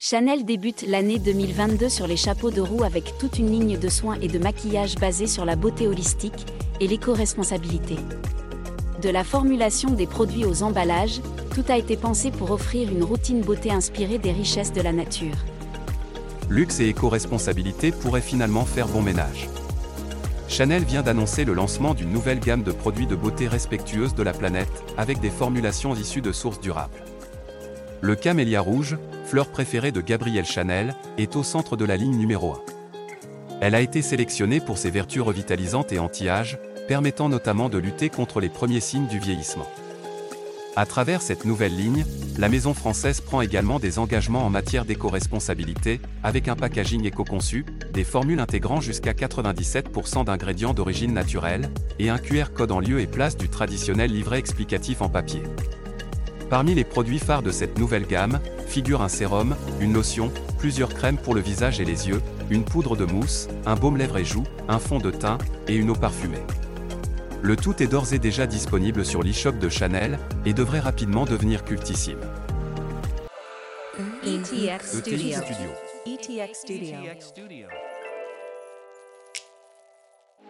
Chanel débute l'année 2022 sur les chapeaux de roue avec toute une ligne de soins et de maquillage basée sur la beauté holistique et l'éco-responsabilité. De la formulation des produits aux emballages, tout a été pensé pour offrir une routine beauté inspirée des richesses de la nature. Luxe et éco-responsabilité pourraient finalement faire bon ménage. Chanel vient d'annoncer le lancement d'une nouvelle gamme de produits de beauté respectueuse de la planète, avec des formulations issues de sources durables. Le camélia rouge, fleur préférée de Gabrielle Chanel, est au centre de la ligne numéro 1. Elle a été sélectionnée pour ses vertus revitalisantes et anti-âge, permettant notamment de lutter contre les premiers signes du vieillissement. À travers cette nouvelle ligne, la maison française prend également des engagements en matière d'éco-responsabilité, avec un packaging éco-conçu, des formules intégrant jusqu'à 97% d'ingrédients d'origine naturelle, et un QR code en lieu et place du traditionnel livret explicatif en papier. Parmi les produits phares de cette nouvelle gamme, figurent un sérum, une lotion, plusieurs crèmes pour le visage et les yeux, une poudre de mousse, un baume lèvres et joues, un fond de teint, et une eau parfumée. Le tout est d'ores et déjà disponible sur l'e-shop de Chanel, et devrait rapidement devenir cultissime. ETX ETX Studio. Studio. ETX Studio.